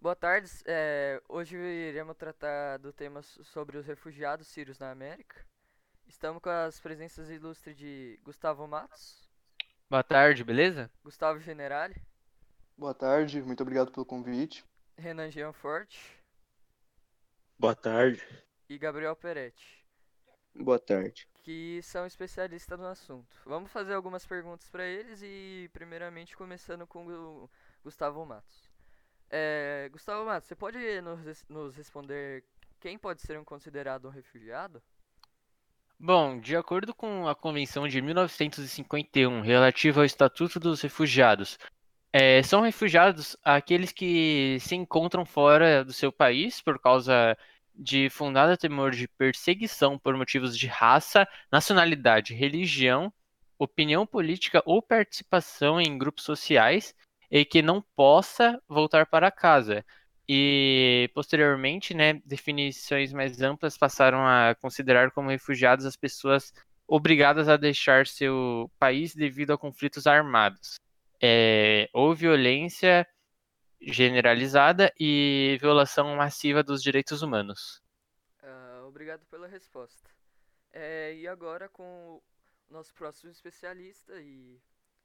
Boa tarde. é, hoje iremos tratar do tema so- sobre os refugiados sírios na América. Estamos com as presenças ilustres de Gustavo Matos, Boa tarde, beleza? Gustavo Generali, Boa tarde, muito obrigado pelo convite. Renan Gianforte Boa tarde. e Gabriel Peretti, Boa tarde. que são especialistas no assunto. Vamos fazer algumas perguntas para eles e, primeiramente, começando com o Gustavo Matos. É, Gustavo Matos, você pode nos, nos responder quem pode ser um considerado um refugiado? Bom, de acordo com a Convenção de 1951 relativa ao Estatuto dos Refugiados, eh, são refugiados aqueles que se encontram fora do seu país por causa de fundado temor de perseguição por motivos de raça, nacionalidade, religião, opinião política ou participação em grupos sociais e que não possa voltar para casa. E posteriormente, né, definições mais amplas passaram a considerar como refugiados as pessoas obrigadas a deixar seu país devido a conflitos armados, é, ou violência generalizada e violação massiva dos direitos humanos. Ah, obrigado pela resposta. É, e agora com o nosso próximo especialista e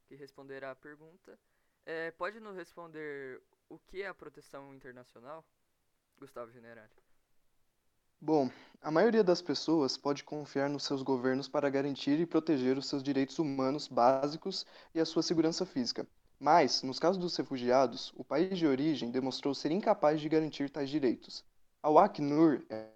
que responderá a pergunta, é, pode nos responder o que é a proteção internacional, Gustavo Generali? Bom, a maioria das pessoas pode confiar nos seus governos para garantir e proteger os seus direitos humanos básicos e a sua segurança física. Mas, nos casos dos refugiados, o país de origem demonstrou ser incapaz de garantir tais direitos. Ao Acnur é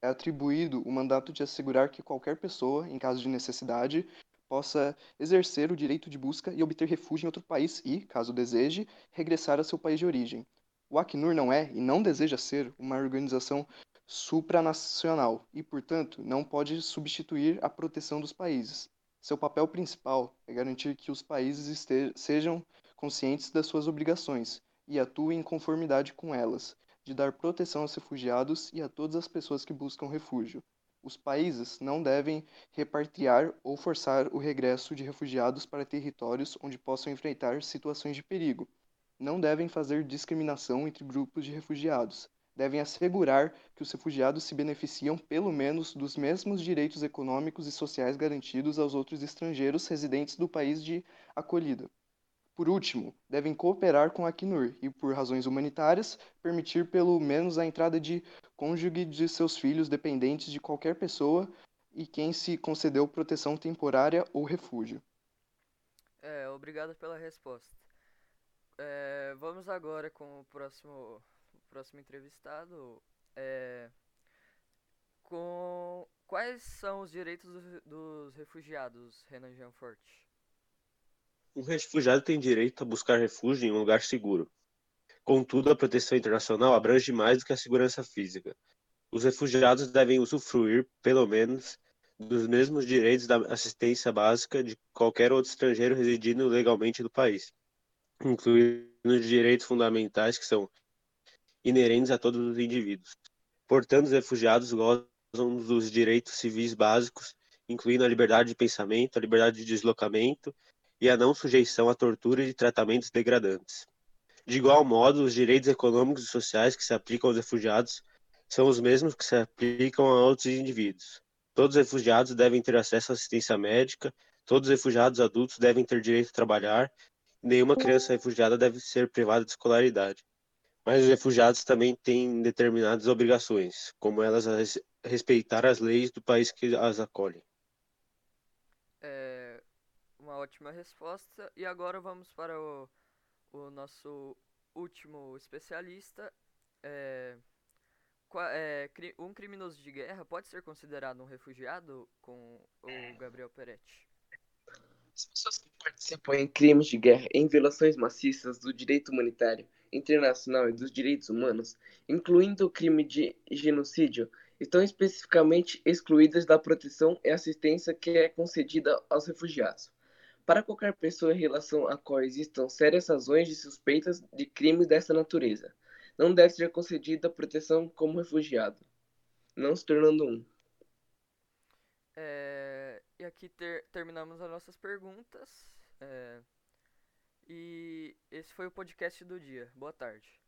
é atribuído o mandato de assegurar que qualquer pessoa, em caso de necessidade, possa exercer o direito de busca e obter refúgio em outro país e, caso deseje, regressar a seu país de origem. O Acnur não é e não deseja ser uma organização supranacional e, portanto, não pode substituir a proteção dos países. Seu papel principal é garantir que os países sejam conscientes das suas obrigações e atuem em conformidade com elas, de dar proteção aos refugiados e a todas as pessoas que buscam refúgio. Os países não devem repatriar ou forçar o regresso de refugiados para territórios onde possam enfrentar situações de perigo. Não devem fazer discriminação entre grupos de refugiados. Devem assegurar que os refugiados se beneficiam pelo menos dos mesmos direitos econômicos e sociais garantidos aos outros estrangeiros residentes do país de acolhida. Por último, devem cooperar com a Acnur e, por razões humanitárias, permitir pelo menos a entrada de cônjuge de seus filhos dependentes de qualquer pessoa e quem se concedeu proteção temporária ou refúgio. É, obrigado pela resposta. É, vamos agora com o próximo, próximo entrevistado. É, com quais são os direitos dos, dos refugiados, Renan Gianforte? Um refugiado tem direito a buscar refúgio em um lugar seguro. Contudo, a proteção internacional abrange mais do que a segurança física. Os refugiados devem usufruir, pelo menos, dos mesmos direitos da assistência básica de qualquer outro estrangeiro residindo legalmente no país, incluindo os direitos fundamentais que são inerentes a todos os indivíduos. Portanto, os refugiados gozam dos direitos civis básicos, incluindo a liberdade de pensamento, a liberdade de deslocamento e a não sujeição à tortura e tratamentos degradantes. De igual modo, os direitos econômicos e sociais que se aplicam aos refugiados são os mesmos que se aplicam a outros indivíduos. Todos os refugiados devem ter acesso à assistência médica, todos os refugiados adultos devem ter direito a trabalhar, nenhuma criança refugiada deve ser privada de escolaridade. Mas os refugiados também têm determinadas obrigações, como elas a res- respeitar as leis do país que as acolhe. Uma ótima resposta. E agora vamos para o, o nosso último especialista. É, é, um criminoso de guerra pode ser considerado um refugiado com o Gabriel Peretti? As pessoas que participam em crimes de guerra em violações maciças do direito humanitário internacional e dos direitos humanos, incluindo o crime de genocídio, estão especificamente excluídas da proteção e assistência que é concedida aos refugiados. Para qualquer pessoa em relação a qual existam sérias razões de suspeitas de crimes dessa natureza, não deve ser concedida proteção como refugiado, não se tornando um. É, e aqui ter- terminamos as nossas perguntas. é, e esse foi o podcast do dia. Boa tarde.